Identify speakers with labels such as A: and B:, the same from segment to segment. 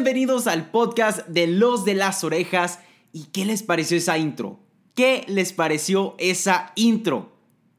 A: Bienvenidos al podcast de Los de las Orejas. ¿Y qué les pareció esa intro? ¿Qué les pareció esa intro?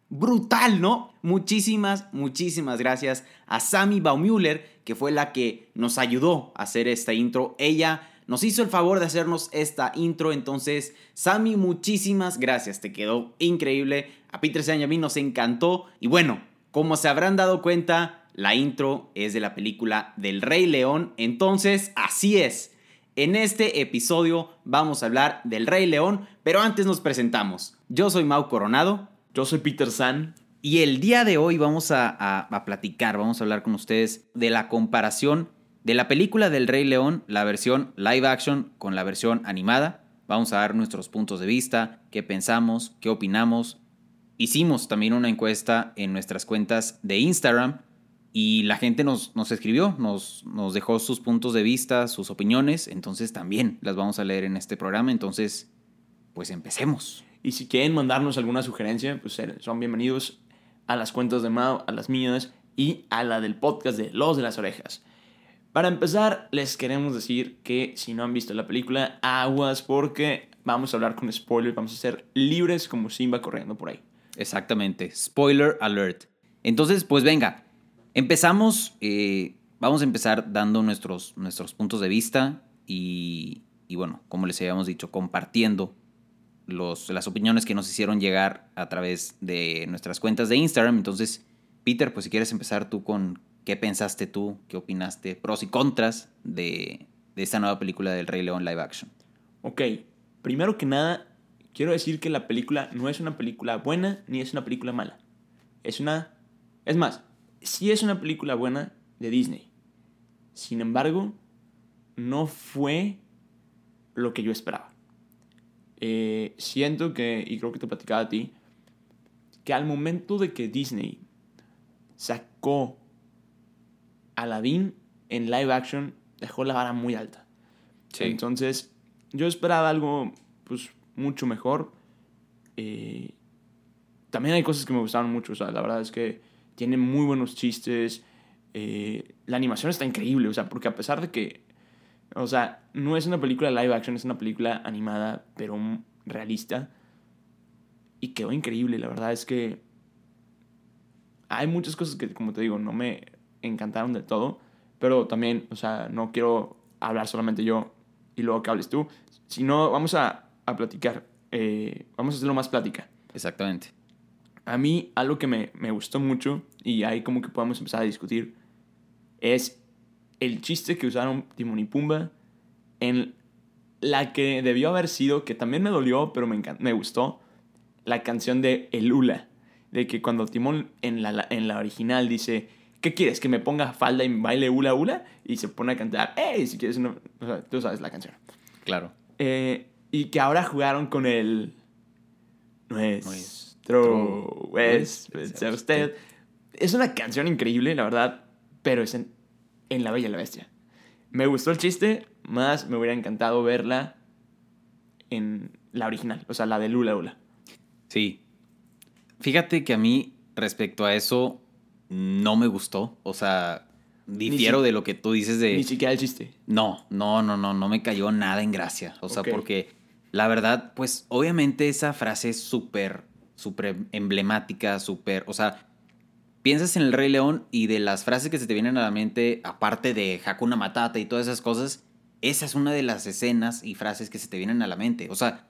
A: Brutal, ¿no? Muchísimas, muchísimas gracias a Sammy Baumüller, que fue la que nos ayudó a hacer esta intro. Ella nos hizo el favor de hacernos esta intro, entonces, Sammy, muchísimas gracias, te quedó increíble. A Peter San nos encantó. Y bueno, como se habrán dado cuenta, la intro es de la película del Rey León, entonces, así es. En este episodio vamos a hablar del Rey León, pero antes nos presentamos. Yo soy Mau Coronado.
B: Yo soy Peter San.
A: Y el día de hoy vamos a, a- a platicar, vamos a hablar con ustedes de la comparación de la película del Rey León, la versión live action con la versión animada. Vamos a dar nuestros puntos de vista, qué pensamos, qué opinamos. Hicimos también una encuesta en nuestras cuentas de Instagram y la gente nos, nos escribió, nos, nos dejó sus puntos de vista, sus opiniones, entonces también las vamos a leer en este programa. Entonces, pues empecemos.
B: Y si quieren mandarnos alguna sugerencia, pues ser- son bienvenidos a las cuentas de Mao, a las mías y a la del podcast de Los de las Orejas. Para empezar, les queremos decir que si no han visto la película, aguas porque vamos a hablar con spoiler, vamos a ser libres como Simba corriendo por ahí.
A: Exactamente. Spoiler alert. Entonces, pues venga. Empezamos. eh, vamos a empezar dando nuestros, nuestros puntos de vista y, bueno, como les habíamos dicho, compartiendo los, las opiniones que nos hicieron llegar a través de nuestras cuentas de Instagram. Entonces, Peter, pues si quieres empezar tú con qué pensaste tú, qué opinaste, pros y contras de, de esta nueva película del Rey León live action.
B: Ok, primero que nada, quiero decir que la película no es una película buena ni es una película mala. Es una... Es más, sí es una película buena de Disney. Sin embargo, no fue lo que yo esperaba. Eh, siento que, y creo que te platicaba a ti, que al momento de que Disney sacó Aladdin en live action, dejó la vara muy alta. Entonces, yo esperaba algo, pues, mucho mejor. Eh, también hay cosas que me gustaron mucho. O sea, la verdad es que tiene muy buenos chistes. eh, la animación está increíble. O sea, porque a pesar de que. O sea, no es una película live action, es una película animada, pero realista. Y quedó increíble. La verdad es que. Hay muchas cosas que, como te digo, no me encantaron del todo. Pero también, o sea, no quiero hablar solamente yo y luego que hables tú. Sino, vamos a, a platicar. eh, vamos a hacerlo más plática.
A: Exactamente.
B: A mí, algo que me, me gustó mucho, y ahí como que podemos empezar a discutir, es el chiste que usaron Timón y Pumba en la que debió haber sido, que también me dolió, pero me, me gustó, la canción de El Hula. De que cuando Timón en la, en la original dice, ¿qué quieres? ¿Que me ponga falda y baile hula hula? Y se pone a cantar, ¡Ey! Si quieres una... O sea, tú sabes la canción.
A: Claro.
B: Eh, y que ahora jugaron con el nuestro es ser usted. Es una canción increíble, la verdad, pero es en, en La Bella y la Bestia. Me gustó el chiste, más me hubiera encantado verla en la original, o sea, la de Lula Lula.
A: Sí. Fíjate que a mí, respecto a eso, no me gustó. O sea, difiero
B: si-
A: de lo que tú dices de...
B: Ni siquiera el chiste.
A: No, no, no, no, no me cayó nada en gracia. O sea, porque la verdad, pues obviamente esa frase es súper, súper emblemática, súper, o sea, piensas en el Rey León y de las frases que se te vienen a la mente, aparte de Hakuna Matata y todas esas cosas, esa es una de las escenas y frases que se te vienen a la mente. O sea,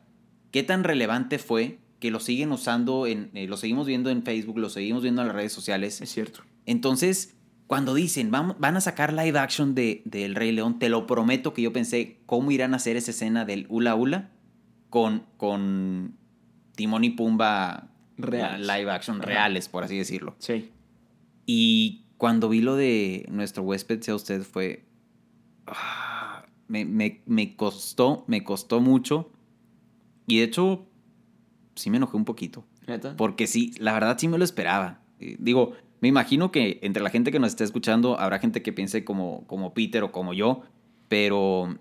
A: ¿qué tan relevante fue que lo siguen usando, en, eh, lo seguimos viendo en Facebook, lo seguimos viendo en las redes sociales?
B: Es cierto.
A: Entonces, cuando dicen, "Vam- van a sacar live action de, del Rey León, te lo prometo que yo pensé, ¿cómo irán a hacer esa escena del Hula Hula con, con Timón y Pumba
B: Reales.
A: live action
B: Ajá.
A: reales, por así decirlo?
B: Sí.
A: Y cuando vi lo de nuestro huésped sea usted fue... ah, me, me- me costó, me costó mucho. Y de hecho, sí me enojé un poquito.
B: ¿Neta?
A: Porque sí, la verdad sí me lo esperaba. Eh, digo, me imagino que entre la gente que nos está escuchando habrá gente que piense como, como Peter o como yo, pero,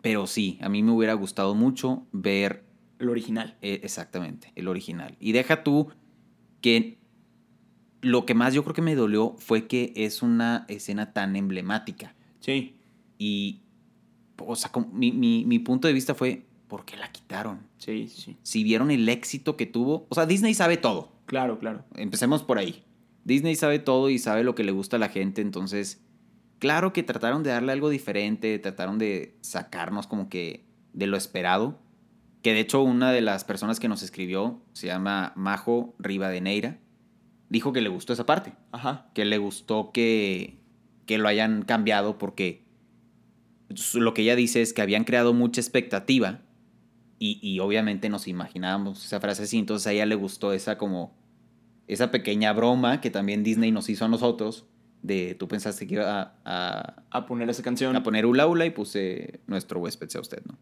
A: pero sí, a mí me hubiera gustado mucho ver
B: El original.
A: eh, exactamente el original. Y deja tú que lo que más yo creo que me dolió fue que es una escena tan emblemática.
B: Sí.
A: Y, o sea, como- mi, mi- mi punto de vista fue, ¿por qué la quitaron?
B: Sí, sí, sí.
A: Si vieron el éxito que tuvo, o sea, Disney sabe todo.
B: Claro, claro.
A: Empecemos por ahí. Disney sabe todo y sabe lo que le gusta a la gente, entonces, claro que trataron de darle algo diferente, trataron de sacarnos como que de lo esperado, que de hecho una de las personas que nos escribió se llama Majo Rivadeneira, dijo que le gustó esa parte,
B: Ajá.
A: que le gustó que, que lo hayan cambiado porque lo que ella dice es que habían creado mucha expectativa y, y obviamente nos imaginábamos esa frase así, entonces a ella le gustó esa como esa pequeña broma que también Disney nos hizo a nosotros de tú pensaste que iba a, a,
B: A poner esa canción.
A: a poner Ula Ula y puse nuestro huésped sea usted, ¿no?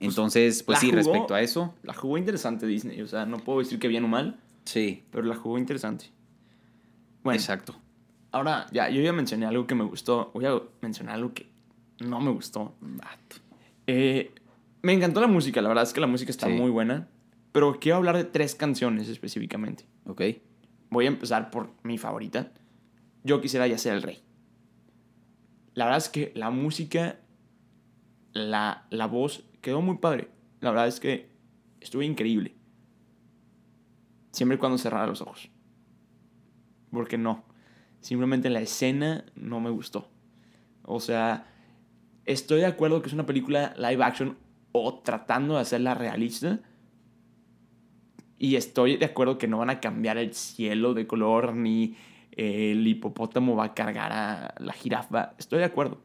A: Entonces, pues sí,
B: jugó-
A: respecto a eso,
B: La jugó interesante Disney. O sea, no puedo decir que bien o mal,
A: sí,
B: pero la jugó interesante. Bueno,
A: exacto.
B: ahora ya, yo ya mencioné algo que me gustó. Voy a mencionar algo que no me gustó. Eh, me encantó la música, la verdad es que la música está
A: Sí.
B: muy buena. Pero quiero hablar de tres canciones específicamente.
A: Ok,
B: Voy a empezar por mi favorita. Yo quisiera ya ser el rey. La verdad es que la música, la, la voz quedó muy padre. La verdad es que estuvo increíble. Siempre y cuando cerrara los ojos. Porque no. Simplemente la escena no me gustó. O sea, estoy de acuerdo que es una película live action o tratando de hacerla realista. Y estoy de acuerdo que no van a cambiar el cielo de color ni el hipopótamo va a cargar a la jirafa. Estoy de acuerdo.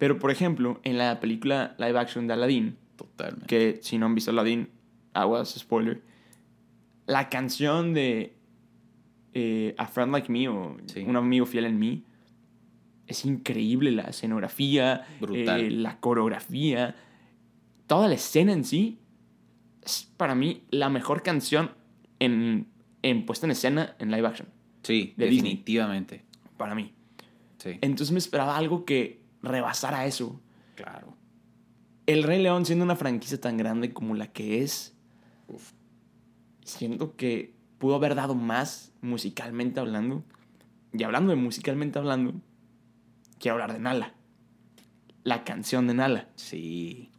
B: Pero, por ejemplo, en la película live action de Aladdin,
A: totalmente.
B: que si no han visto Aladdin, aguas, spoiler. La canción de eh, A Friend Like Me o
A: Sí.
B: Un amigo fiel en mí es increíble. La escenografía,
A: Brutal.
B: eh, la coreografía, toda la escena en sí es para mí la mejor canción en, en puesta en escena en live action.
A: Sí,
B: de Disney.
A: definitivamente.
B: Para mí.
A: Sí,
B: Entonces me esperaba algo que rebasara eso.
A: claro.
B: El Rey León, siendo una franquicia tan grande como la que es, siento que pudo haber dado más musicalmente hablando. Y hablando de musicalmente hablando, quiero hablar de Nala. La canción de Nala.
A: Sí.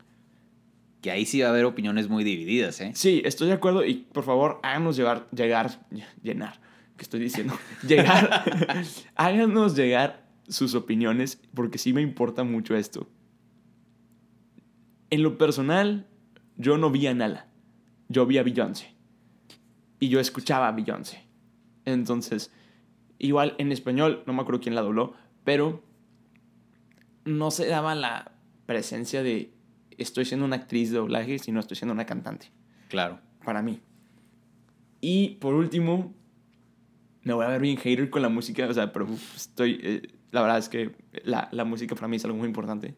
A: Que ahí sí va a haber opiniones muy divididas, ¿eh?
B: Sí, estoy de acuerdo y por favor háganos llegar, llegar, llenar, ¿qué estoy diciendo? llegar, háganos llegar sus opiniones porque sí me importa mucho esto. En lo personal, yo no vi a Nala, yo vi a Beyoncé y yo escuchaba a Beyoncé. Entonces, igual en español, no me acuerdo quién la dobló, pero no se daba la presencia de estoy siendo una actriz de doblaje, sino estoy siendo una cantante
A: Claro.
B: para mí. Y por último, me voy a ver bien hater con la música, o sea, pero estoy, eh, la verdad es que la, la música para mí es algo muy importante.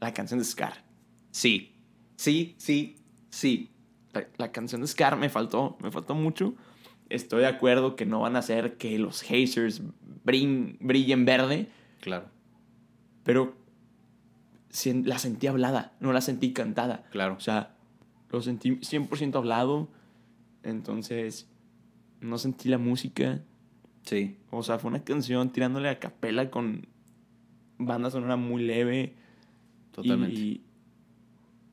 B: La canción de Scar.
A: Sí. Sí, sí, sí.
B: La, la canción de Scar me faltó, me faltó mucho. Estoy de acuerdo que no van a hacer que los hazers brin- brillen verde,
A: Claro,
B: pero la sentí hablada, no la sentí cantada.
A: claro.
B: O sea, lo sentí 100% hablado. Entonces, no sentí la música.
A: Sí.
B: O sea, fue una canción tirándole a capela con banda sonora muy leve.
A: Totalmente.
B: Y,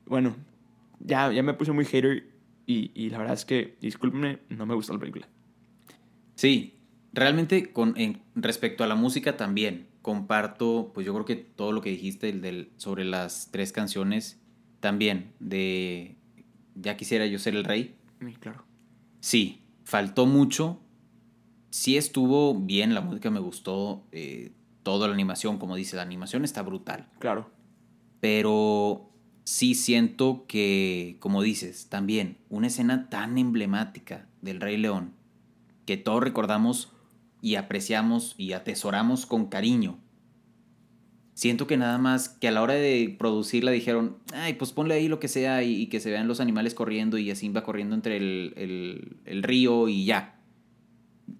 B: bueno, ya, ya me puse muy hater y, y la verdad es que, discúlpenme, no me gustó la película.
A: Sí, realmente con, en, respecto a la música también comparto, pues yo creo que todo lo que dijiste el del, sobre las tres canciones, también de Ya quisiera yo ser el rey.
B: Sí, claro.
A: Sí, faltó mucho. Sí estuvo bien, la música me gustó, eh, toda la animación, como dice, la animación está brutal.
B: Claro.
A: Pero sí siento que, como dices, también una escena tan emblemática del Rey León que todos recordamos y apreciamos y atesoramos con cariño. Siento que nada más que a la hora de producirla dijeron, ay, pues ponle ahí lo que sea y, y que se vean los animales corriendo y así va corriendo entre el, el- el río y ya.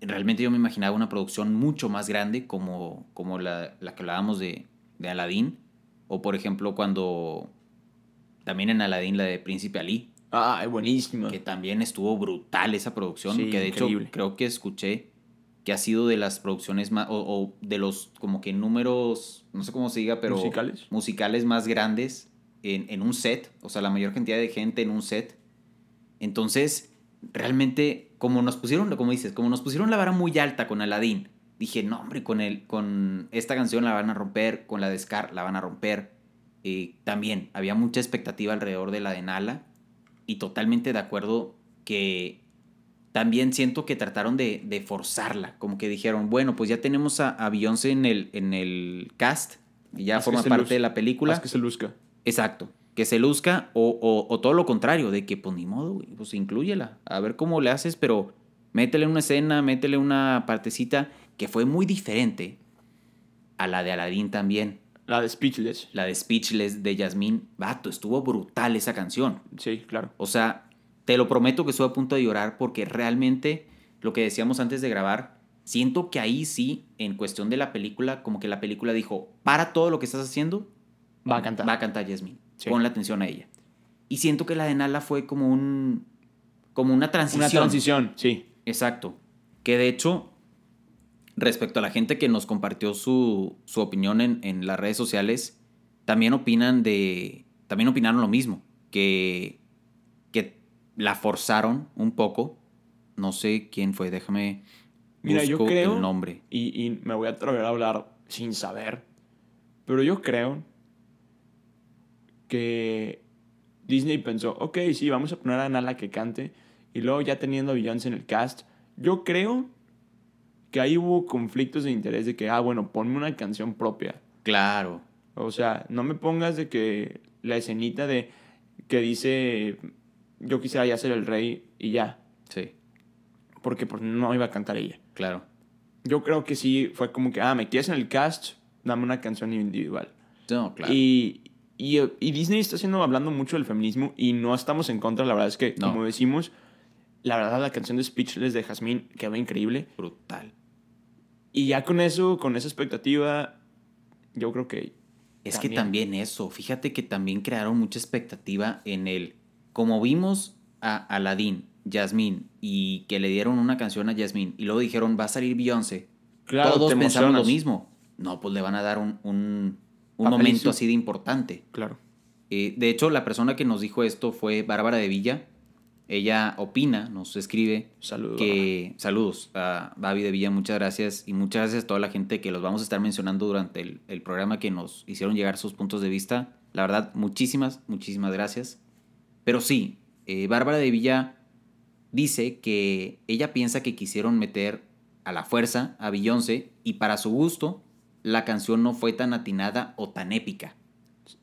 A: Realmente yo me imaginaba una producción mucho más grande como, como la, la que hablábamos de, de Aladdin. O por ejemplo cuando también en Aladdin la de Príncipe Ali,
B: Ah, es buenísima.
A: que también estuvo brutal esa producción,
B: Sí,
A: que de
B: increíble.
A: hecho creo que escuché que ha sido de las producciones más, o, o de los como que números, no sé cómo se diga, pero
B: ¿Musicales?
A: musicales más grandes en, en un set, o sea, la mayor cantidad de gente en un set. Entonces, realmente, como nos pusieron, como dices, como nos pusieron la vara muy alta con Aladdin, dije, no, hombre, con, el, con esta canción la van a romper, con la de Scar la van a romper. Eh, también había mucha expectativa alrededor de la de Nala y totalmente de acuerdo que también siento que trataron de, de forzarla, como que dijeron, bueno, pues ya tenemos a, a Beyoncé en el, en el cast, y ya
B: Haz
A: forma parte de la película.
B: Haz que se luzca.
A: Exacto. Que se luzca o, o- o todo lo contrario, de que pues ni modo, güey, pues inclúyela. A ver cómo le haces, pero métele una escena, métele una partecita que fue muy diferente a la de Aladdin también.
B: La de Speechless.
A: La de Speechless de Yasmín. Vato, estuvo brutal esa canción.
B: Sí, claro.
A: O sea, te lo prometo que estoy a punto de llorar porque realmente lo que decíamos antes de grabar, siento que ahí sí, en cuestión de la película, como que la película dijo, para todo lo que estás haciendo,
B: Va a cantar.
A: Va a cantar Jasmine.
B: Sí.
A: Pon la atención a ella. Y siento que la de Nala fue como un. como una transición.
B: Una transición, sí.
A: Exacto. Que de hecho, respecto a la gente que nos compartió su, su opinión en, en las redes sociales, también opinan de. También opinaron lo mismo. Que. que la forzaron un poco. No sé quién fue, déjame.
B: Mira, yo
A: busco
B: creo.
A: el nombre.
B: Y, y me voy a atrever a hablar sin saber. Pero yo creo que Disney pensó, ok, sí, vamos a poner a Nala que cante. Y luego ya teniendo a Beyoncé en el cast, yo creo que ahí hubo conflictos de interés de que, ah, bueno, ponme una canción propia.
A: Claro.
B: O sea, no me pongas de que la escenita de que dice yo quisiera ya ser el rey y ya,
A: Sí,
B: porque pues no iba a cantar ella.
A: claro.
B: Yo creo que sí fue como que, ah, me quieres en el cast, dame una canción individual.
A: No, claro.
B: Y, y, y Disney está haciendo, hablando mucho del feminismo y no estamos en contra, la verdad es que,
A: No.
B: como decimos, la verdad la canción de Speechless de Jasmine quedó increíble.
A: Brutal.
B: Y ya con eso, con esa expectativa, yo creo que...
A: Es que también eso, fíjate que también crearon mucha expectativa en el, como vimos a Aladdin, Jasmine, y que le dieron una canción a Jasmine, y luego dijeron, va a salir Beyoncé.
B: Claro,
A: Todos
B: te
A: pensamos lo mismo. No, pues le van a dar un, un, un momento así de importante.
B: Claro.
A: Eh, de hecho, la persona que nos dijo esto fue Bárbara de Villa. Ella opina, nos escribe
B: Saludos.
A: que saludos a Babi de Villa, muchas gracias y muchas gracias a toda la gente que los vamos a estar mencionando durante el, el programa que nos hicieron llegar sus puntos de vista. La verdad, muchísimas, muchísimas gracias. Pero sí, eh, Bárbara de Villa dice que ella piensa que quisieron meter a la fuerza a Beyoncé y para su gusto la canción no fue tan atinada o tan épica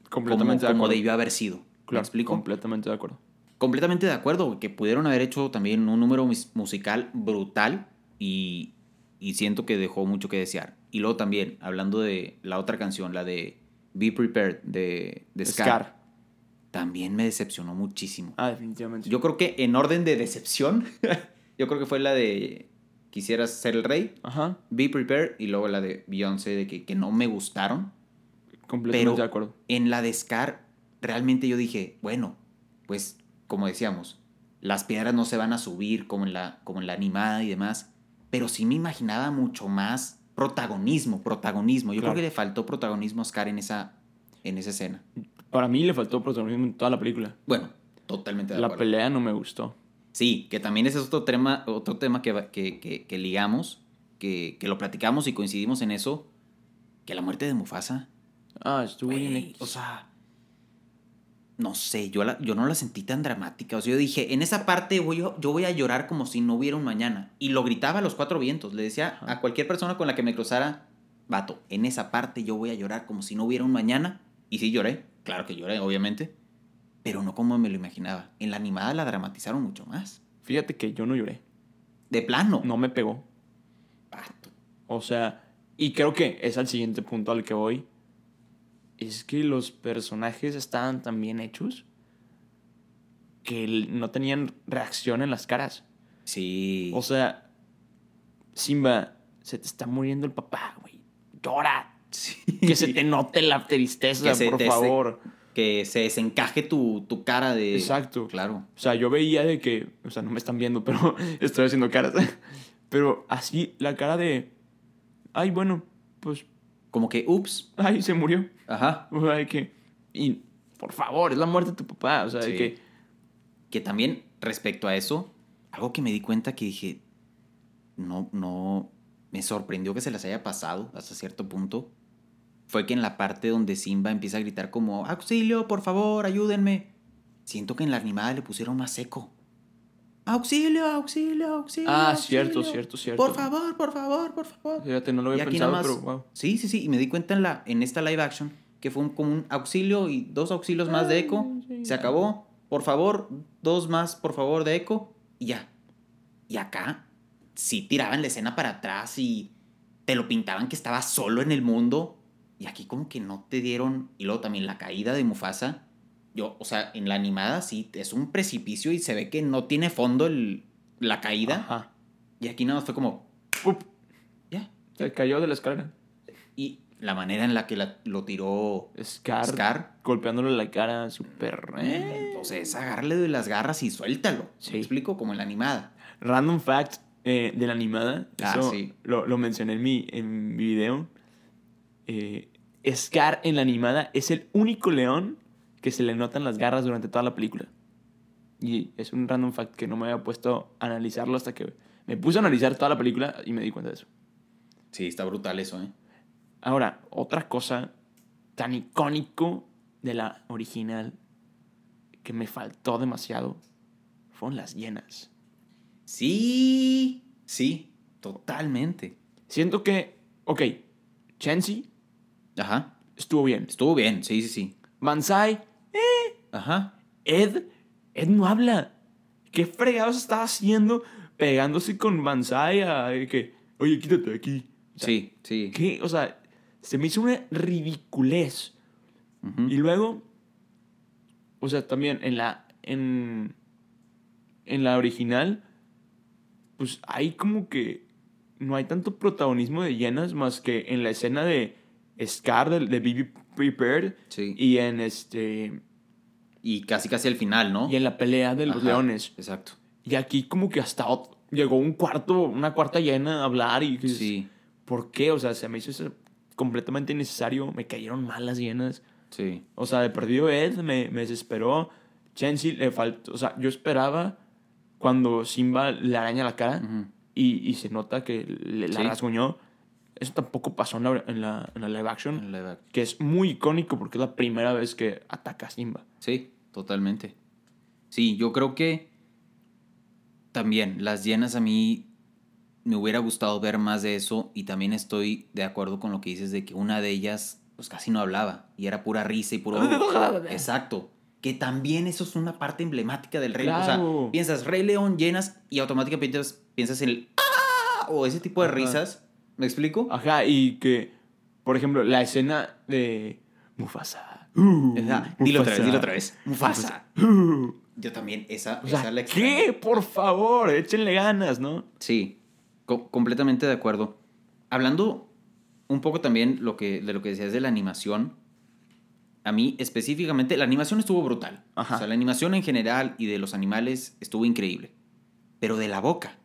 A: como,
B: Completamente de
A: como
B: acuerdo.
A: debió haber sido. ¿Me
B: Claro,
A: explico?
B: Completamente de acuerdo.
A: completamente de acuerdo, que pudieron haber hecho también un número mus- musical brutal y, y siento que dejó mucho que desear. Y luego también, hablando de la otra canción, la de Be Prepared de, de Scar,
B: Scar.
A: también me decepcionó muchísimo.
B: Ah, definitivamente.
A: Yo creo que en orden de decepción, yo creo que fue la de Quisieras ser el rey,
B: Ajá.
A: Be Prepared y luego la de Beyoncé de que, que no me gustaron.
B: Completamente
A: Pero
B: de acuerdo.
A: en la de Scar, realmente yo dije, bueno, pues como decíamos, las piedras no se van a subir como en la, como en la animada y demás, pero sí me imaginaba mucho más protagonismo, protagonismo. Yo
B: Claro.
A: creo que le faltó protagonismo a Scar en esa, en esa escena.
B: Para mí le faltó protagonismo en toda la película.
A: Bueno, totalmente de
B: La
A: acuerdo.
B: pelea no me gustó.
A: Sí, que también ese es otro tema, otro tema que, que, que- que ligamos, que, que lo platicamos y coincidimos en eso, que la muerte de Mufasa,
B: Ah, estuvo bien.
A: o sea, no sé, yo, la- yo no la sentí tan dramática. O sea, yo dije, en esa parte voy, yo, yo voy a llorar como si no hubiera un mañana. Y lo gritaba a los cuatro vientos. Le decía
B: Ajá.
A: a cualquier persona con la que me cruzara, vato, en esa parte yo voy a llorar como si no hubiera un mañana. Y sí lloré, claro que lloré, obviamente. Pero no como me lo imaginaba. En la animada la dramatizaron mucho más.
B: Fíjate que yo no lloré.
A: De plano.
B: No me pegó.
A: Vato.
B: O sea, y creo que es al siguiente punto al que voy. Es que los personajes estaban tan bien hechos que no tenían reacción en las caras.
A: Sí.
B: O sea, Simba, se te está muriendo el papá, güey. Llora. Que se te note la tristeza, por favor.
A: Que se desencaje tu, tu cara de.
B: Exacto.
A: Claro.
B: O sea, yo veía de que, o sea, no me están viendo, pero estoy haciendo caras. Pero así, la cara de, ay, bueno, pues,
A: Como que, ups.
B: ay, se murió.
A: Ajá.
B: O sea, de que, y por favor, es la muerte de tu papá. O sea, de
A: Sí.
B: que,
A: Que también, respecto a eso, algo que me di cuenta que dije. No, no. Me sorprendió que se las haya pasado hasta cierto punto. Fue que en la parte donde Simba empieza a gritar como, auxilio, por favor, ayúdenme. Siento que en la animada le pusieron más seco. Auxilio, auxilio, auxilio.
B: Ah, cierto,
A: auxilio.
B: cierto, cierto.
A: Por favor, por favor, por favor.
B: fíjate, no lo había pensado,
A: nada más-
B: pero wow.
A: Sí, sí, sí. Y me di cuenta en, la, en esta live action que fue un, como un auxilio y dos auxilios más de eco.
B: sí.
A: Se acabó. Por favor, dos más, por favor, de eco. Y ya. Y acá sí tiraban la escena para atrás y te lo pintaban que estaba solo en el mundo. Y aquí como que no te dieron... Y luego también la caída de Mufasa. Yo, o sea, en la animada sí, es un precipicio y se ve que no tiene fondo el, la caída.
B: Ajá.
A: Y aquí nada más fue como...
B: Up,
A: Ya.
B: se cayó de la escalera.
A: Y la manera en la que la- lo tiró
B: Scar,
A: Scar,
B: golpeándole la cara, súper... ¿eh?
A: o sea, es agarrarle de las garras y suéltalo.
B: Sí.
A: ¿Me explico? Como en la animada.
B: Random fact eh, de la animada.
A: Ah,
B: eso
A: sí.
B: Lo, lo mencioné en mi, en mi video. Eh, Scar en la animada es el único león que se le notan las garras durante toda la película. Y es un random fact que no me había puesto a analizarlo hasta que me puse a analizar toda la película y me di cuenta de eso.
A: Sí, está brutal eso, ¿eh?
B: Ahora, otra cosa tan icónico de la original que me faltó demasiado fueron las llenas.
A: Sí, sí, totalmente.
B: Siento que, ok, Chansey
A: Ajá.
B: estuvo bien.
A: Estuvo bien, sí, sí, sí.
B: Banzai,
A: Ajá.
B: Ed, Ed no habla. ¿Qué fregados estaba haciendo pegándose con Banzai a que, oye, quítate de aquí? O sea,
A: sí, sí.
B: ¿Qué? O sea, se me hizo una ridiculez. Y luego, o sea, también en la, en, en la original, pues hay como que no hay tanto protagonismo de llenas más que en la escena de Scar, de, de Be Prepared,
A: Sí.
B: y en este,
A: Y casi, casi al final, ¿no?
B: y en la pelea de los
A: Ajá,
B: leones.
A: Exacto.
B: Y aquí como que hasta llegó un cuarto, una cuarta llena a hablar y que
A: Sí,
B: ¿por qué? O sea, se me hizo completamente innecesario, me cayeron mal las llenas.
A: sí.
B: O sea, de perdido Ed me, me desesperó. Chansey le faltó. O sea, yo esperaba cuando Simba le araña la cara y, y se nota que le, la
A: Sí.
B: rasguñó. Eso tampoco pasó en la, en la, en la live action.
A: En live action.
B: Que es muy icónico porque es la primera vez que ataca a Simba.
A: Sí, totalmente. Sí, yo creo que también las llenas a mí me hubiera gustado ver más de eso y también estoy de acuerdo con lo que dices de que una de ellas pues casi no hablaba y era pura risa y puro... Exacto. Que también eso es una parte emblemática del Rey. O sea, piensas Rey León llenas y automáticamente piensas, piensas en el... ¡Ah! O ese tipo de
B: Ajá.
A: risas. ¿Me explico?
B: Ajá, y que, por ejemplo, la escena de Mufasa. Uh.
A: Dilo otra vez, dilo otra vez. Mufasa.
B: Uh.
A: Yo también, esa,
B: O sea,
A: esa la.
B: ¿qué? Por favor, échenle ganas, ¿no?
A: Sí, co- completamente de acuerdo. Hablando un poco también lo que, de lo que decías de la animación, a mí específicamente, la animación estuvo brutal.
B: Ajá.
A: O sea, la animación en general y de los animales estuvo increíble. Pero de la boca.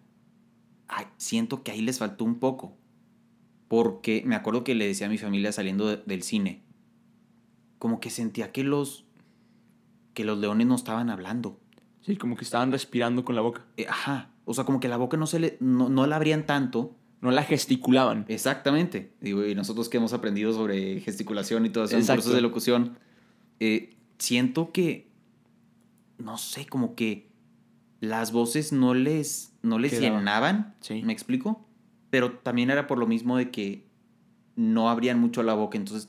A: ay, siento que ahí les faltó un poco. Porque me acuerdo que le decía a mi familia saliendo de- del cine, como que sentía que los, que los leones no estaban hablando.
B: Sí, como que estaban respirando con la boca.
A: Eh, ajá, o sea, como que la boca no, se le, no, no la abrían tanto.
B: No la gesticulaban.
A: Exactamente. Digo, y nosotros que hemos aprendido sobre gesticulación y todo eso en cursos de locución, eh, siento que, no sé, como que las voces no les, no les llenaban.
B: Sí.
A: ¿Me explico? Pero también era por lo mismo de que no abrían mucho la boca, entonces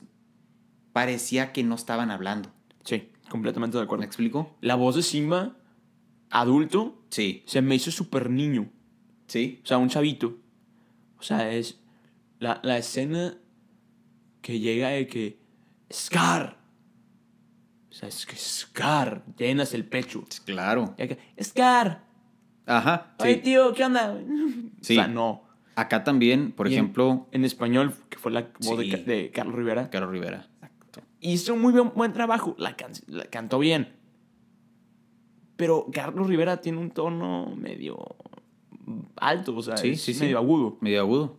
A: parecía que no estaban hablando.
B: Sí, completamente de
A: ¿Me
B: acuerdo.
A: explico?
B: La voz de Simba, adulto,
A: Sí.
B: se me hizo súper niño.
A: Sí.
B: O sea, un chavito. O sea, es la, la escena que llega de que Scar. O sea, es que Scar, llenas el pecho.
A: Claro.
B: Scar.
A: Ajá.
B: Oye,
A: Sí.
B: tío, ¿qué onda?
A: Sí.
B: O sea, no.
A: Acá también, por
B: Y
A: ejemplo,
B: En español, que fue la voz de
A: Sí.
B: Ca- de, Carlos Rivera,
A: Carlos Rivera.
B: hizo un muy buen, buen trabajo. La, can- la cantó bien. Pero Carlos Rivera tiene un tono medio alto, o sea,
A: Sí,
B: es
A: sí, sí.
B: medio agudo.
A: medio agudo.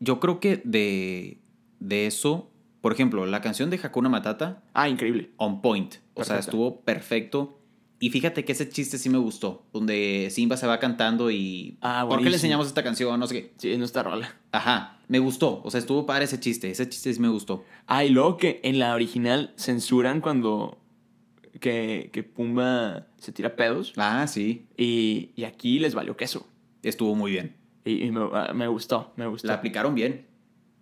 A: Yo creo que de, de eso, por ejemplo, la canción de Hakuna Matata,
B: Ah, increíble.
A: on point. O sea, estuvo perfecto. Y fíjate que ese chiste sí me gustó, donde Simba se va cantando y...
B: Ah,
A: ¿Por qué le enseñamos esta canción? No sé qué.
B: Sí, no está rola.
A: Ajá, me gustó. O sea, estuvo padre ese chiste. Ese chiste sí me gustó.
B: Ah, y luego que en la original censuran cuando que, que Pumba se tira pedos
A: Ah, sí.
B: y, y aquí les valió queso.
A: Estuvo muy bien.
B: Y, y me, ah, me gustó, me gustó.
A: La aplicaron bien.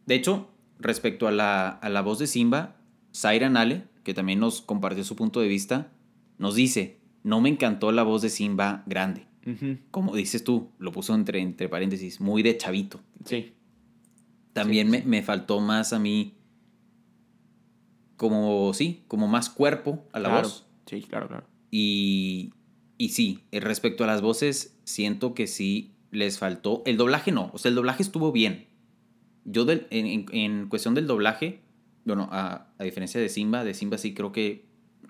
A: De hecho, respecto a la, a la voz de Simba, Zaira Nale, que también nos compartió su punto de vista, nos dice, no me encantó la voz de Simba grande. Como dices tú, lo puso entre, entre paréntesis, muy de chavito.
B: Sí,
A: También
B: Sí,
A: me,
B: sí.
A: me faltó más a mí, como, sí, como más cuerpo a la
B: claro.
A: voz.
B: Sí, claro, claro.
A: Y, y sí, eh, respecto a las voces, siento que sí les faltó. El doblaje no, o sea, el doblaje estuvo bien. Yo del- en- en cuestión del doblaje, bueno, a, a diferencia de Simba, de Simba sí creo que...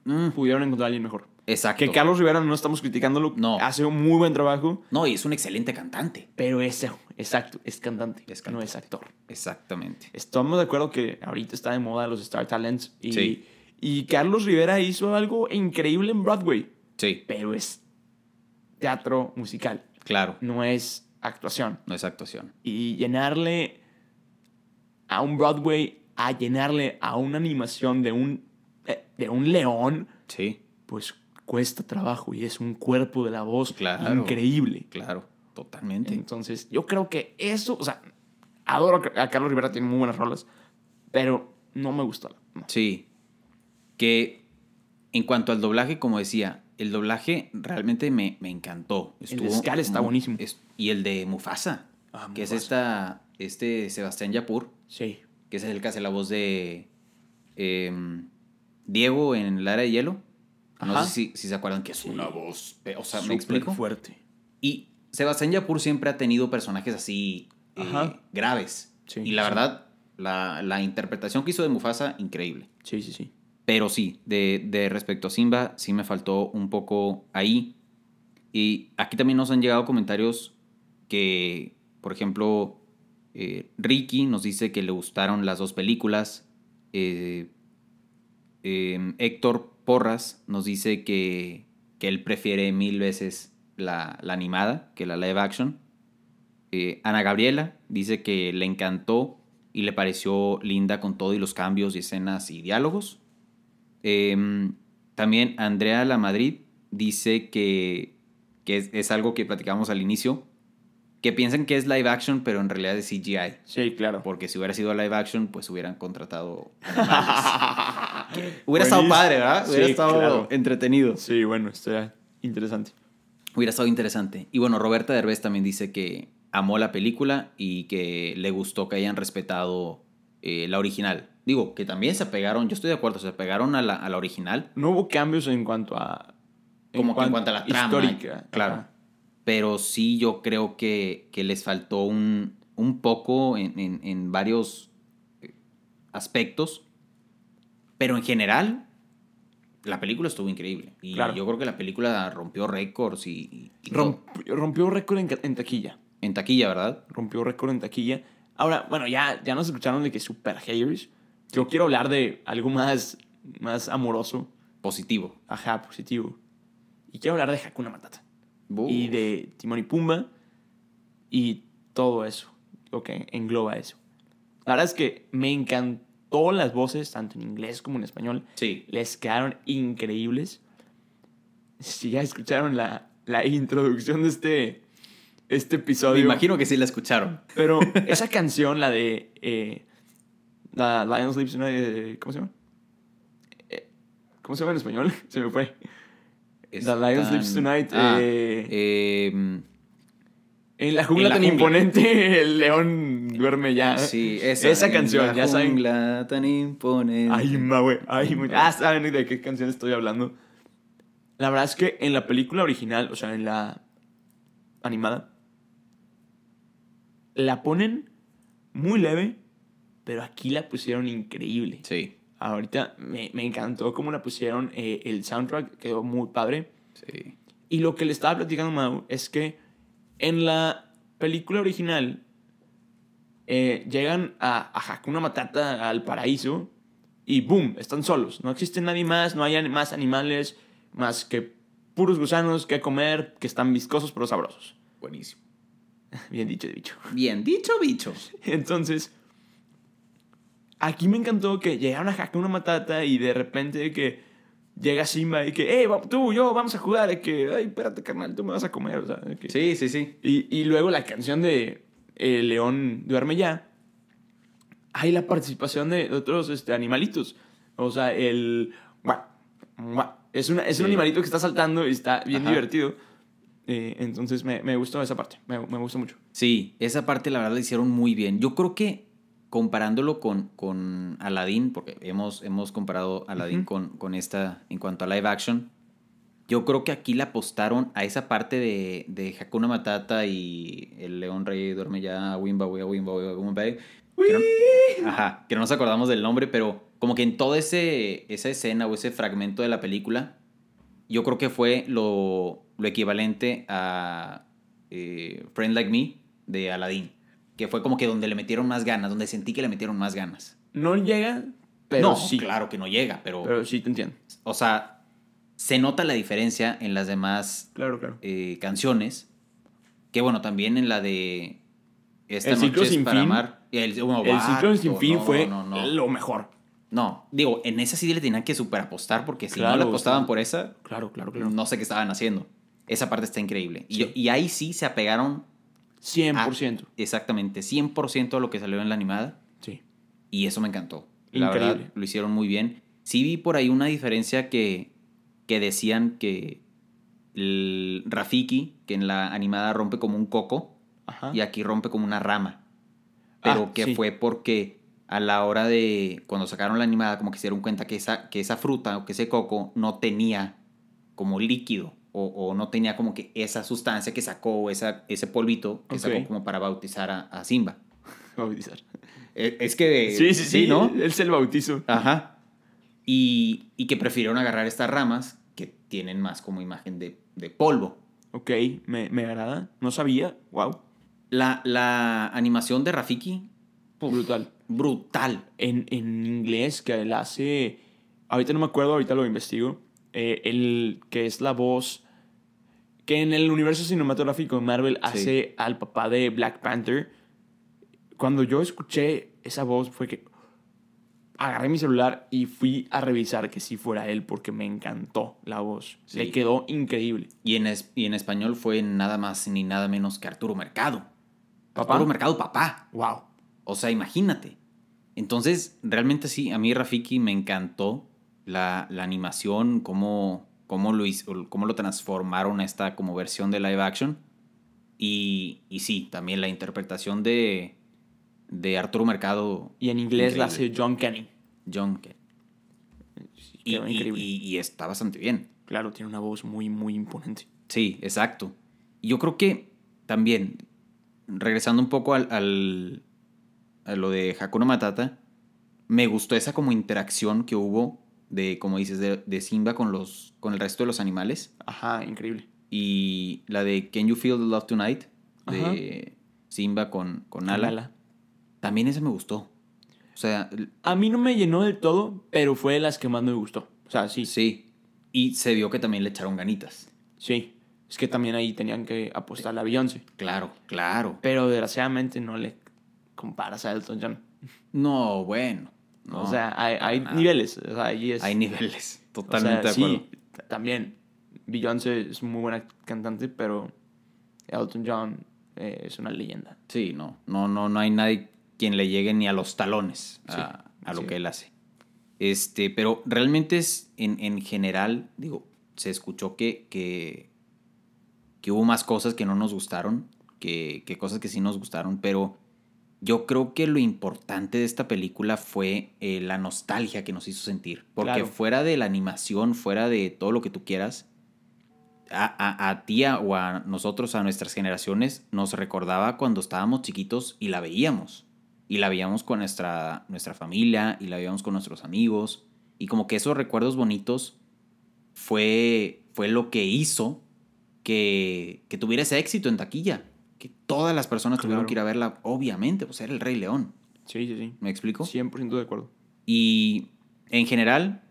A: mm,
B: Pudieron encontrar a alguien mejor.
A: Exacto.
B: Que Carlos Rivera no estamos criticándolo.
A: No.
B: Hace un muy buen trabajo.
A: No, y es un excelente cantante.
B: Pero ese, exacto, es cantante,
A: Es
B: no
A: cantante.
B: es actor.
A: Exactamente.
B: Estamos de acuerdo que ahorita está de moda los Star Talents. Y,
A: Sí.
B: y Carlos Rivera hizo algo increíble en Broadway.
A: Sí,
B: Pero es teatro musical,
A: claro.
B: no es actuación.
A: No es actuación.
B: Y llenarle a un Broadway, a llenarle a una animación de un, eh, de un león,
A: Sí,
B: pues cuesta trabajo y es un cuerpo de la voz
A: Claro.
B: increíble.
A: claro. Totalmente.
B: Entonces, yo creo que eso, o sea, adoro a Carlos Rivera, tiene muy buenas rolas, pero no me gustó. no.
A: Sí. Que en cuanto al doblaje, como decía, el doblaje realmente me, me encantó.
B: El de Scar está buenísimo.
A: es- y el de Mufasa,
B: Ah,
A: que es esta, este Sebastián Yapur,
B: Sí.
A: que es el que hace la voz de em, Diego en el área de hielo. No
B: Ajá.
A: sé si, si se acuerdan que es una voz. eh, O sea, ¿me
B: Súper
A: explico?
B: fuerte.
A: Y Sebastián Yapur siempre ha tenido personajes así eh, graves.
B: Sí,
A: y la
B: sí.
A: verdad, la, la interpretación que hizo de Mufasa, increíble.
B: Sí, sí, sí.
A: Pero sí, de, de respecto a Simba, sí me faltó un poco ahí. Y aquí también nos han llegado comentarios que, por ejemplo, eh, Ricky nos dice que le gustaron las dos películas. Eh, eh, Héctor Porras nos dice que, que él prefiere mil veces la, la animada que la live action. Eh, Ana Gabriela dice que le encantó y le pareció linda con todo y los cambios y escenas y diálogos. Em, también Andrea La Madrid dice que, que es, es algo que platicamos al inicio, que piensan que es live action, pero en realidad es CGI.
B: Sí, claro.
A: Porque si hubiera sido live action, pues hubieran contratado animales. Hubiera estado padre, ¿verdad? Hubiera
B: Sí,
A: estado
B: claro.
A: entretenido.
B: Sí, bueno, está interesante.
A: Hubiera estado interesante. Y bueno, Roberta Derbez también dice que amó la película y que le gustó que hayan respetado eh, la original. Digo, que también se apegaron, yo estoy de acuerdo, se apegaron a la, a la original,
B: No hubo cambios en cuanto a...
A: como en cuanto a la trama.
B: Histórica.
A: Claro.
B: Ajá.
A: Pero sí yo creo que, que les faltó un, un poco en, en- en varios eh, aspectos. Pero en general, la película estuvo increíble. Y
B: Claro.
A: yo creo que la película rompió récords y, y- y
B: Romp-
A: todo.
B: rompió récord en, en taquilla.
A: en taquilla, ¿verdad?
B: Rompió récord en taquilla. Ahora, bueno, ya, ya nos escucharon de que super haters. Yo quiero hablar de algo más, más amoroso.
A: Positivo.
B: Ajá, positivo. Y quiero hablar de Hakuna Matata.
A: Uf.
B: Y de Timón y Pumba. Y todo eso. Lo que engloba eso. La verdad es que me encantó las voces, tanto en inglés como en español.
A: Sí.
B: Les quedaron increíbles. Si ya escucharon la, la introducción de este, este
A: Me
B: episodio.
A: imagino que sí la escucharon.
B: Pero esa canción, la de. eh, la Lion Sleeps Tonight. eh, ¿Cómo se llama? Eh, ¿Cómo se llama en español? Se me fue. The Lion Sleeps Tonight.
A: Ah,
B: eh,
A: em,
B: en la jungla
A: en la
B: tan
A: jungla.
B: imponente, el león duerme ya.
A: sí, esa,
B: Esa canción, ya saben.
A: tan imponente.
B: Ay, ma, güey. Ay, ah, saben de qué canción estoy hablando. La verdad es que en la película original, o sea, en la animada, la ponen muy leve, pero aquí la pusieron increíble.
A: Sí,
B: Ahorita me, me encantó cómo la pusieron. eh, el soundtrack quedó muy padre.
A: sí.
B: Y lo que le estaba platicando a Mau es que en la película original eh, llegan a, a Hakuna Matata al paraíso y boom, están solos. No existe nadie más, no hay más animales más que puros gusanos que comer que están viscosos pero sabrosos.
A: Buenísimo.
B: Bien dicho, dicho.
A: Bien dicho, bicho.
B: Entonces, aquí me encantó que llegaron a Hakuna Matata y de repente que llega Simba y que, hey, tú, yo, vamos a jugar. Y que, ay, espérate, carnal, tú me vas a comer. O sea, que-
A: Sí, sí, sí.
B: Y, y luego la canción de El León Duerme Ya. Hay la participación de otros este, animalitos. O sea, el... Es, una, es un animalito que está saltando y está bien
A: Ajá.
B: divertido. Eh, entonces me, me gustó esa parte. Me, me gustó mucho.
A: Sí, esa parte la verdad la hicieron muy bien. Yo creo que comparándolo con, con Aladdin, porque hemos, hemos comparado Aladdin con, con esta en cuanto a live action, yo creo que aquí le apostaron a esa parte de, de Hakuna Matata y el león rey duerme ya, Wimba, Wimba, Wimba, Wimba, Wimba, que no- Ajá, que no nos acordamos del nombre, pero como que en toda ese, esa escena o ese fragmento de la película, yo creo que fue lo, lo equivalente a eh, Friend Like Me de Aladdin. Que fue como que donde le metieron más ganas, donde sentí que le metieron más ganas.
B: No llega, pero
A: no,
B: sí.
A: claro que no llega, pero,
B: Pero sí te entiendo.
A: o sea, se nota la diferencia en las demás
B: Claro, claro.
A: eh, canciones. Que bueno, también en la de Esta
B: El
A: noche es
B: sin
A: para
B: fin.
A: amar. El, bueno,
B: El ciclo sin fin
A: no,
B: fue
A: no, no.
B: lo mejor.
A: No, digo, en esa sí le tenían que super apostar porque si no
B: Claro,
A: le apostaban
B: sí.
A: por esa,
B: Claro, claro, claro.
A: no sé qué estaban haciendo. Esa parte está increíble. Y,
B: Sí.
A: yo- y ahí sí se apegaron
B: 100%.
A: exactamente 100% a lo que salió en la animada.
B: Sí.
A: Y eso me encantó. La
B: Increíble.
A: verdad, lo hicieron muy bien. Sí vi por ahí una diferencia que, que decían que el Rafiki, que en la animada rompe como un coco,
B: Ajá.
A: y aquí rompe como una rama. Pero
B: Ah,
A: que
B: sí.
A: fue porque a la hora de, cuando sacaron la animada, como que se dieron cuenta que esa, que esa fruta o que ese coco no tenía como líquido o, o no tenía como que esa sustancia que sacó, esa, ese polvito que sacó como para bautizar a, a Simba.
B: Bautizar.
A: Eh, Es que...
B: sí, sí, sí,
A: ¿no?
B: Él se el bautizo.
A: Ajá. Y, y que prefirieron agarrar estas ramas que tienen más como imagen de, de polvo.
B: Ok, me, me agrada. No sabía. Wow.
A: La, la animación de Rafiki,
B: Brutal.
A: brutal.
B: En, en inglés, que él hace. Ahorita no me acuerdo, ahorita lo investigo. eh, el que es la voz. Que en el universo cinematográfico de Marvel hace al papá de Black Panther. Cuando yo escuché esa voz, fue que. Agarré mi celular y fui a revisar que sí fuera él porque me encantó la voz.
A: Sí.
B: Le quedó increíble.
A: Y en, es- y en español fue nada más ni nada menos que Arturo Mercado.
B: ¿Papá?
A: Arturo Mercado, papá.
B: Wow.
A: O sea, imagínate. Entonces, realmente sí, a mí Rafiki me encantó la, la animación, cómo, cómo, lo hizo- cómo lo transformaron a esta como versión de live action. Y, y sí, también la interpretación de, de Arturo Mercado,
B: Y en inglés la hace John Kenny.
A: John. que- Y,
B: increíble.
A: y- y está bastante bien.
B: Claro, tiene una voz muy, muy imponente.
A: Sí, exacto. Y yo creo que también, regresando un poco al, al- a lo de Hakuna Matata, me gustó esa como interacción que hubo de, como dices, de, de Simba con, los, con el resto de los animales.
B: Ajá, increíble.
A: Y la de Can You Feel the Love Tonight, de Simba con, con Nala.
B: Nala.
A: También esa me gustó. O sea,
B: A mí no me llenó del todo, pero fue de las que más me gustó. O sea, sí,
A: sí. Y se vio que también le echaron ganitas.
B: sí. Es que también ahí tenían que apostar a Beyoncé.
A: Claro, claro.
B: Pero desgraciadamente no le comparas a Elton John.
A: No, bueno. no,
B: o sea, hay, hay niveles. O sea, ahí es,
A: Hay niveles.
B: o sea,
A: Totalmente de acuerdo.
B: Sí, también. Beyoncé es muy buena cantante, pero Elton John eh, es una leyenda.
A: Sí, no, no, no, no hay nadie quien le llegue ni a los talones a,
B: Sí,
A: a lo
B: sí.
A: que él hace. Este, pero realmente es, en, en general, digo, se escuchó que, que, que hubo más cosas que no nos gustaron, que, que cosas que sí nos gustaron, pero yo creo que lo importante de esta película fue eh, la nostalgia que nos hizo sentir. Porque
B: Claro.
A: fuera de la animación, fuera de todo lo que tú quieras, a, a, a ti a- o a nosotros, a nuestras generaciones, nos recordaba cuando estábamos chiquitos y la veíamos. Y la veíamos con nuestra, nuestra familia y la veíamos con nuestros amigos. Y como que esos recuerdos bonitos fue, fue lo que hizo que, que tuviera ese éxito en taquilla. Que todas las personas tuvieron
B: Claro.
A: que ir a verla, obviamente, pues era el Rey León.
B: Sí, sí, sí.
A: ¿Me explico?
B: 100% de acuerdo.
A: Y en general,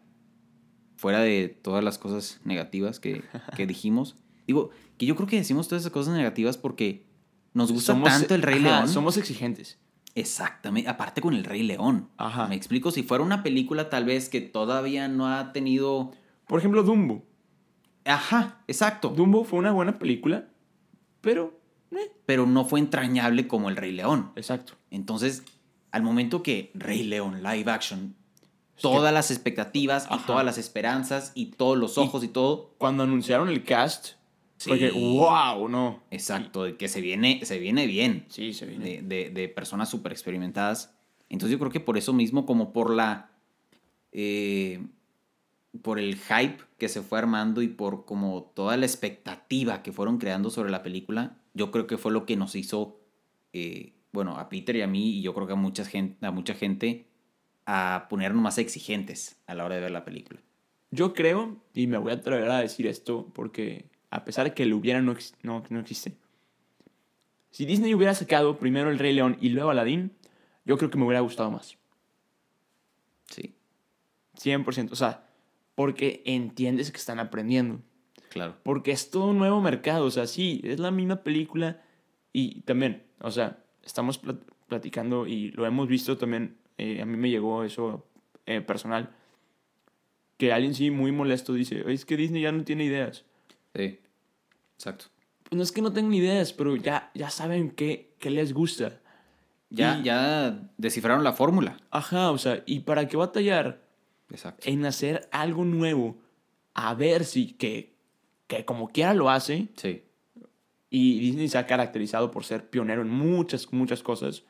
A: fuera de todas las cosas negativas que, que dijimos, digo, que yo creo que decimos todas esas cosas negativas porque nos gusta
B: Somos-
A: tanto el Rey
B: ajá,
A: León.
B: Somos exigentes.
A: Exactamente, aparte con el Rey León.
B: Ajá.
A: Me explico, si fuera una película tal vez que todavía no ha tenido...
B: Por ejemplo, Dumbo.
A: Ajá, exacto.
B: Dumbo fue una buena película, pero... eh,
A: Pero no fue entrañable como el Rey León.
B: Exacto.
A: Entonces, al momento que Rey León live action, todas las expectativas y todas las esperanzas y todos los ojos y, todo,
B: Cuando anunciaron el cast,
A: Sí.
B: que, wow, no.
A: exacto, de que se viene, se viene bien,
B: Sí, se viene.
A: de, de- de personas súper experimentadas. Entonces yo creo que por eso mismo, como por la... eh, por el hype que se fue armando y por como toda la expectativa que fueron creando sobre la película, yo creo que fue lo que nos hizo, eh, bueno, a Peter y a mí, y yo creo que a mucha gente, a mucha gente, a ponernos más exigentes a la hora de ver la película.
B: Yo creo, y me voy a atrever a decir esto porque a pesar de que lo hubiera, no, no, no existe. Si Disney hubiera sacado primero El Rey León y luego Aladdin, yo creo que me hubiera gustado más.
A: Sí,
B: 100%. O sea, porque entiendes que están aprendiendo.
A: claro.
B: Porque es todo un nuevo mercado. O sea, sí, es la misma película. Y también, o sea, estamos plat- platicando y lo hemos visto también. eh, a mí me llegó eso eh, personal. Que alguien sí, muy molesto, dice: "Oye, Es que Disney ya no tiene ideas.
A: Sí, exacto.
B: Pues no es que no tengan ideas, pero ya, ya saben qué, qué les gusta.
A: Ya,
B: Y-
A: ya descifraron la fórmula.
B: Ajá, o sea, ¿y para qué batallar
A: Exacto.
B: en hacer algo nuevo? A ver si que, que como quiera lo hace.
A: Sí,
B: Y Disney se ha caracterizado por ser pionero en muchas, muchas cosas.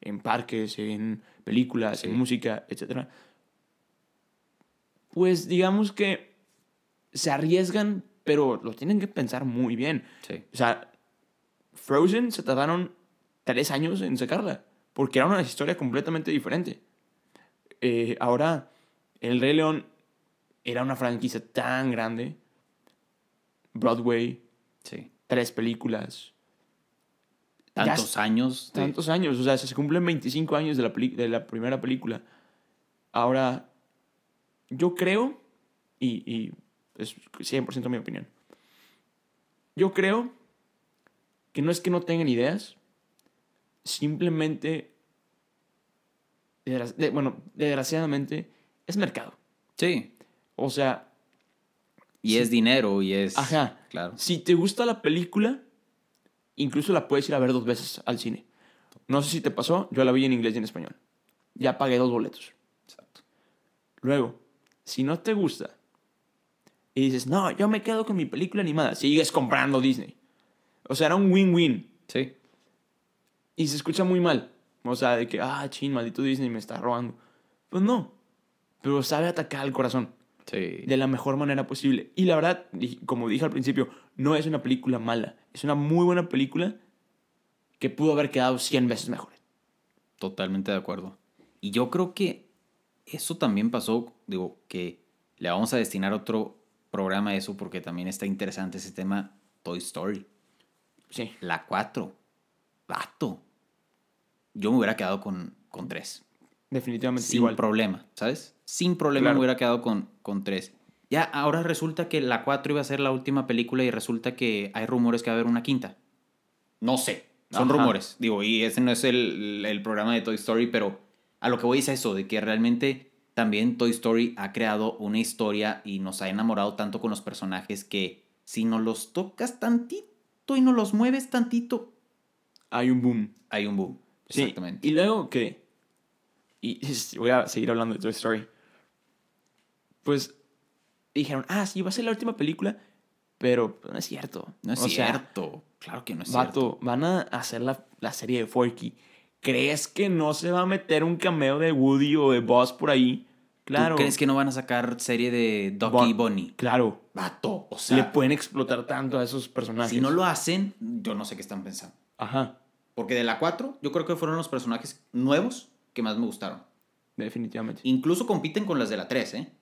B: En parques, en películas,
A: Sí.
B: en música, etc. Pues digamos que se arriesgan, pero lo tienen que pensar muy bien.
A: sí.
B: O sea, Frozen se tardaron tres años en sacarla, porque era una historia completamente diferente. Eh, ahora, El Rey León era una franquicia tan grande. Broadway,
A: Sí.
B: tres películas.
A: Tantos años. de-
B: Tantos años, o sea, se cumplen 25 años de la, peli- de la primera película. Ahora, yo creo, y, y es 100% mi opinión, yo creo que no es que no tengan ideas, simplemente, de- bueno, desgraciadamente, es mercado.
A: Sí.
B: O sea,
A: Y es dinero y es.
B: Ajá.
A: Claro.
B: Si te gusta la película, incluso la puedes ir a ver dos veces al cine. No sé si te pasó, yo la vi en inglés y en español. Ya pagué dos boletos.
A: Exacto.
B: Luego, si no te gusta y dices, no, yo me quedo con mi película animada, sigues comprando Disney. O sea, era un win-win.
A: Sí.
B: Y se escucha muy mal. O sea, de que, ah, chin, maldito Disney me está robando. Pues no. Pero sabe atacar al corazón
A: Sí.
B: de la mejor manera posible. Y la verdad, como dije al principio, no es una película mala. Es una muy buena película que pudo haber quedado 100 veces mejor.
A: Totalmente de acuerdo. Y yo creo que eso también pasó, digo, que Le vamos a destinar otro programa eso porque también está interesante ese tema Toy Story.
B: Sí.
A: La 4. Vato. Yo me hubiera quedado con, con 3.
B: Definitivamente
A: Sin
B: igual.
A: problema, ¿sabes? Sin problema
B: Claro.
A: me hubiera quedado con, con 3. Ya, ahora resulta que la 4 iba a ser la última película y resulta que hay rumores que va a haber una quinta. No sé. Son
B: Ajá.
A: rumores. Digo, y ese no es el, el programa de Toy Story, pero a lo que voy es a eso, de que realmente también Toy Story ha creado una historia y nos ha enamorado tanto con los personajes que si no los tocas tantito y no los mueves tantito,
B: Hay un boom.
A: hay un boom.
B: Sí.
A: Exactamente.
B: Y luego que. Y voy a seguir hablando de Toy Story. Pues dijeron, ah, sí, va a ser la última película. Pero no es cierto.
A: no es
B: O sea,
A: cierto. claro que no es cierto.
B: Vato, van a hacer la, la serie de Forky. ¿Crees que no se va a meter un cameo de Woody o de Buzz por ahí? Claro.
A: ¿Tú crees que no van a sacar serie de Ducky
B: Bon-
A: y Bonnie?
B: Claro.
A: Vato, o
B: Le
A: sea,
B: pueden explotar tanto a esos personajes.
A: si no lo hacen, yo no sé qué están pensando.
B: Ajá.
A: Porque de la 4, yo creo que fueron los personajes nuevos que más me gustaron.
B: Definitivamente.
A: Incluso compiten con las de la 3, ¿eh?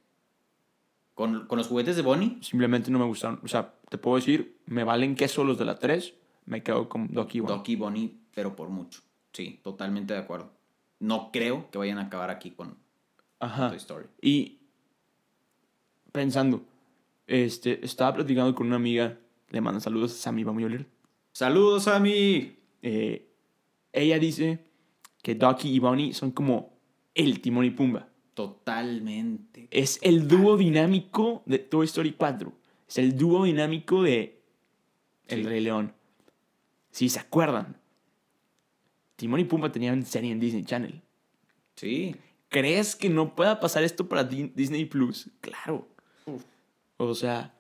A: Con, con los juguetes de Bonnie,
B: Simplemente no me gustaron. O sea, te puedo decir, me valen queso los de la 3. Me quedo con Ducky One.
A: Ducky y Bonnie, pero por mucho. Sí, totalmente de acuerdo. No creo que vayan a acabar aquí con
B: Ajá.
A: Toy Story.
B: Y pensando, este, estaba platicando con una amiga, le mando saludos, Sammy Bamuyoler.
A: ¡Saludos a mí!
B: Eh, ella dice que Ducky y Bonnie son como el Timón y Pumba.
A: Totalmente.
B: Es el dúo dinámico de Toy Story 4. Es el dúo dinámico de El
A: Sí.
B: Rey León. Si se acuerdan, Timón y Pumba tenían serie en Disney Channel.
A: Sí.
B: ¿Crees que no pueda pasar esto para Di- Disney Plus? Claro. O sea,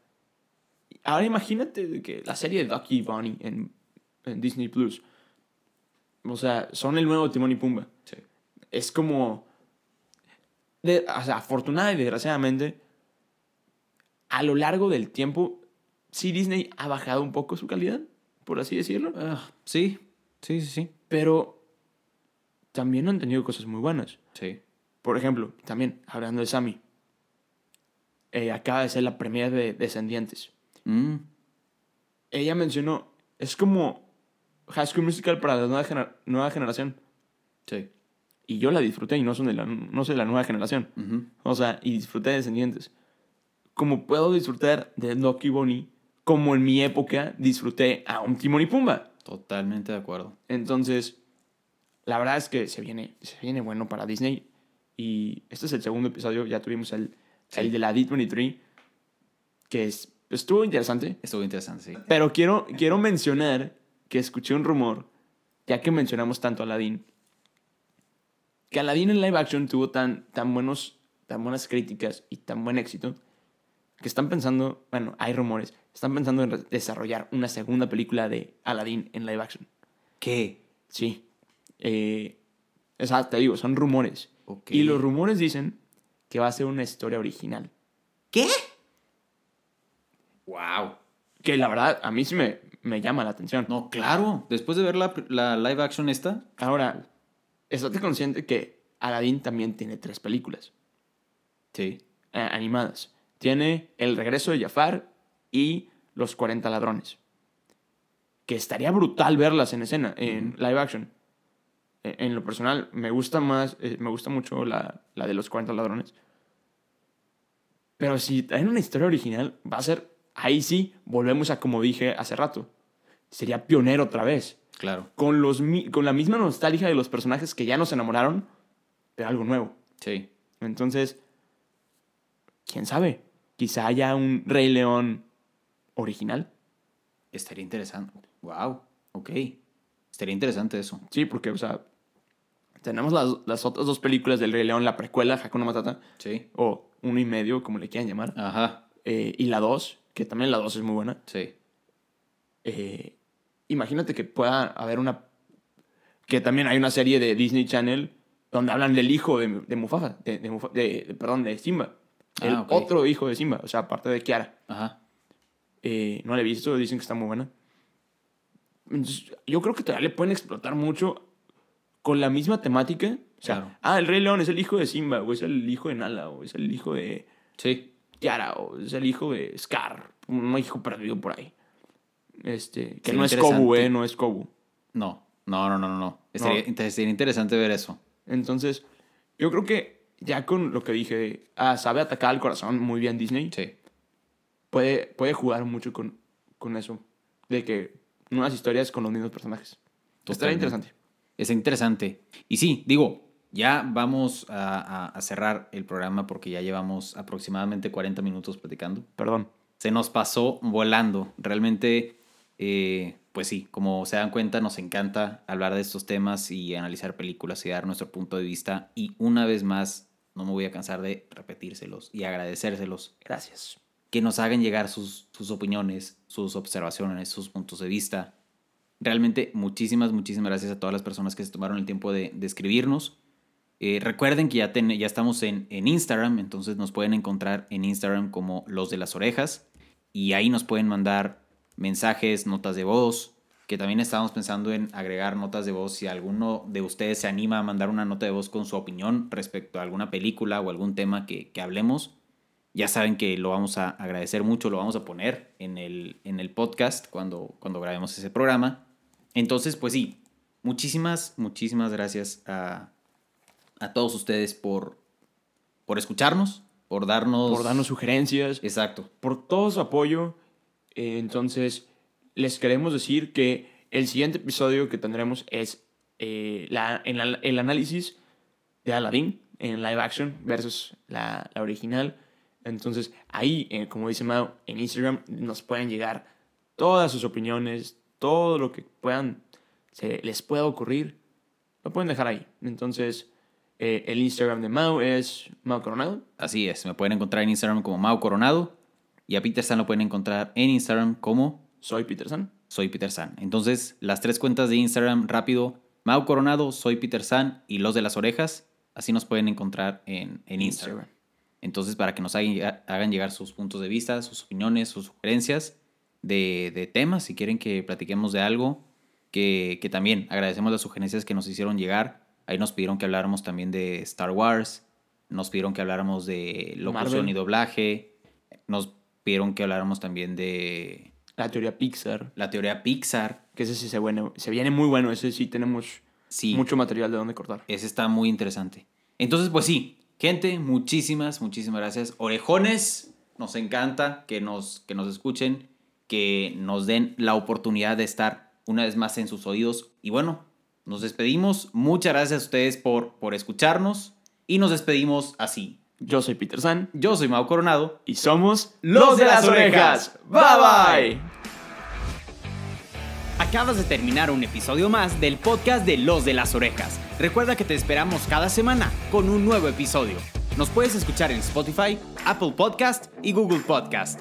B: ahora imagínate que la serie de Ducky y Bonnie en, en Disney Plus. O sea, son el nuevo Timón y Pumba.
A: Sí.
B: Es como. de- o sea, afortunada y desgraciadamente, a lo largo del tiempo, sí Disney ha bajado un poco su calidad, por así decirlo.
A: Ah, sí, sí, sí, sí.
B: Pero también han tenido cosas muy buenas.
A: Sí.
B: Por ejemplo, también hablando de Sammy, eh, acaba de ser la premiere de Descendientes.
A: Mm,
B: Ella mencionó, es como High School Musical para la nueva, gener- nueva generación.
A: sí.
B: Y yo la disfruté y no, son de la, no soy de la nueva generación.
A: Ujú.
B: O sea, y disfruté de Descendientes. Como puedo disfrutar de Ducky Bonnie, como en mi época disfruté a un Timón y Pumba.
A: Totalmente de acuerdo.
B: Entonces, la verdad es que se viene, se viene bueno para Disney. Y este es el segundo episodio. Ya tuvimos el,
A: Sí.
B: el de la D23, que es, estuvo interesante.
A: Estuvo interesante, sí.
B: Pero quiero, quiero mencionar que escuché un rumor, ya que mencionamos tanto a Aladdin, que Aladdin en live action tuvo tan, tan, buenos, tan buenas críticas y tan buen éxito, que están pensando, bueno, hay rumores, están pensando en desarrollar una segunda película de Aladdin en live action.
A: ¿Qué?
B: Sí. Eh, te digo, son rumores. Y los rumores dicen que va a ser una historia original.
A: ¿Qué? Wow.
B: Que la verdad, a mí sí me, me llama la atención.
A: No, claro. Después de ver la, la live action esta,
B: Ahora, estate consciente que Aladdin también tiene tres películas
A: sí.
B: eh, animadas. Tiene El regreso de Jafar y Los 40 ladrones. Que estaría brutal verlas en escena, en live action. Eh, En lo personal, me gusta más, eh, me gusta mucho la, la de Los 40 ladrones. Pero si traen una historia original, va a ser, ahí sí, volvemos a como dije hace rato. Sería pionero otra vez
A: Claro.
B: con, los, con la misma nostalgia de los personajes que ya nos enamoraron, pero algo nuevo.
A: Sí.
B: Entonces, quién sabe, quizá haya un Rey León original.
A: Estaría interesante. Wow. Ok. Estaría interesante eso.
B: Sí, porque, o sea, tenemos las, las otras dos películas del Rey León, la precuela, Hakuna Matata,
A: Sí.
B: o uno y medio, como le quieran llamar,
A: Ajá.
B: eh, y la dos, que también la dos es muy buena.
A: Sí.
B: Eh, imagínate que pueda haber una. Que también hay una serie de Disney Channel donde hablan del hijo de, de Mufasa, de, de Mufa- de- perdón, de Simba. El
A: Ah, ok.
B: otro hijo de Simba, o sea, aparte de Kiara.
A: Ajá.
B: Eh, no la he visto, dicen que está muy buena. Entonces, yo creo que todavía le pueden explotar mucho con la misma temática. O sea,
A: Claro.
B: ah, el Rey León es el hijo de Simba, o es el hijo de Nala, o es el hijo de.
A: Sí.
B: Kiara o es el hijo de Scar, un hijo perdido por ahí. Este, que
A: Sí,
B: no es. Kobu, eh, no es Kobu.
A: No, no, no, no, no. no. Sería,
B: No.
A: sería interesante ver eso.
B: Entonces, yo creo que ya con lo que dije, ah, sabe atacar al corazón muy bien Disney,
A: Sí.
B: puede, puede jugar mucho con, con eso. De que nuevas historias con los mismos personajes. Estaría interesante.
A: Es interesante. Y sí, digo, ya vamos a, a- a cerrar el programa porque ya llevamos aproximadamente 40 minutos platicando.
B: Perdón.
A: Se nos pasó volando. Realmente, eh, pues sí, como se dan cuenta, nos encanta hablar de estos temas y analizar películas y dar nuestro punto de vista. Y una vez más, no me voy a cansar de repetírselos y agradecérselos.
B: Gracias.
A: que nos hagan llegar sus, sus opiniones, sus observaciones, sus puntos de vista. Realmente muchísimas, muchísimas gracias a todas las personas que se tomaron el tiempo de, escribirnos. Eh, recuerden que ya, ten- ya estamos en, en Instagram, entonces nos pueden encontrar en Instagram como Los de las Orejas y ahí nos pueden mandar mensajes, notas de voz, que también estábamos pensando en agregar notas de voz si alguno de ustedes se anima a mandar una nota de voz con su opinión respecto a alguna película o algún tema que, que hablemos. Ya saben que lo vamos a agradecer mucho, lo vamos a poner en el, en el podcast cuando, cuando grabemos ese programa. Entonces, pues sí, muchísimas, muchísimas gracias a, a todos ustedes por, por escucharnos, por darnos...
B: Por darnos sugerencias.
A: Exacto.
B: por todo su apoyo. Eh, entonces, les queremos decir que el siguiente episodio que tendremos es eh, la, en la- el análisis de Aladdin en live action versus la, la original. Entonces, ahí, eh, como dice Mao, en Instagram nos pueden llegar todas sus opiniones, todo lo que puedan, se les pueda ocurrir, lo pueden dejar ahí. Entonces, eh, el Instagram de Mao es Mao Coronado.
A: Así es, me pueden encontrar en Instagram como Mau Coronado y a Peter San lo pueden encontrar en Instagram como
B: Soy Peter San.
A: Soy Peter San. Entonces, las tres cuentas de Instagram rápido, Mau Coronado, Soy Peter San y Los de las Orejas, así nos pueden encontrar en, en Instagram. Entonces, para que nos hagan llegar sus puntos de vista, sus opiniones, sus sugerencias de, de temas, si quieren que platiquemos de algo, que, que también agradecemos las sugerencias que nos hicieron llegar. Ahí nos pidieron que habláramos también de Star Wars, nos pidieron que habláramos de locución
B: Marvel.
A: y doblaje, nos pidieron que habláramos también de
B: La teoría Pixar.
A: la teoría Pixar.
B: Que ese sí se, bueno, se viene muy bueno. Ese sí tenemos
A: Sí,
B: mucho material de donde cortar.
A: ese está muy interesante. Entonces, pues sí, gente, muchísimas, muchísimas gracias. Orejones, nos encanta que nos, que nos escuchen, que nos den la oportunidad de estar una vez más en sus oídos. Y bueno, nos despedimos. Muchas gracias a ustedes por, por escucharnos. Y nos despedimos así.
B: Yo soy Peter San.
A: Yo soy Mau Coronado.
B: Y somos
A: Los de las Orejas.
B: Bye bye.
A: Acabas de terminar un episodio más del podcast de Los de las Orejas. Recuerda que te esperamos cada semana con un nuevo episodio. Nos puedes escuchar en Spotify, Apple Podcast y Google Podcast.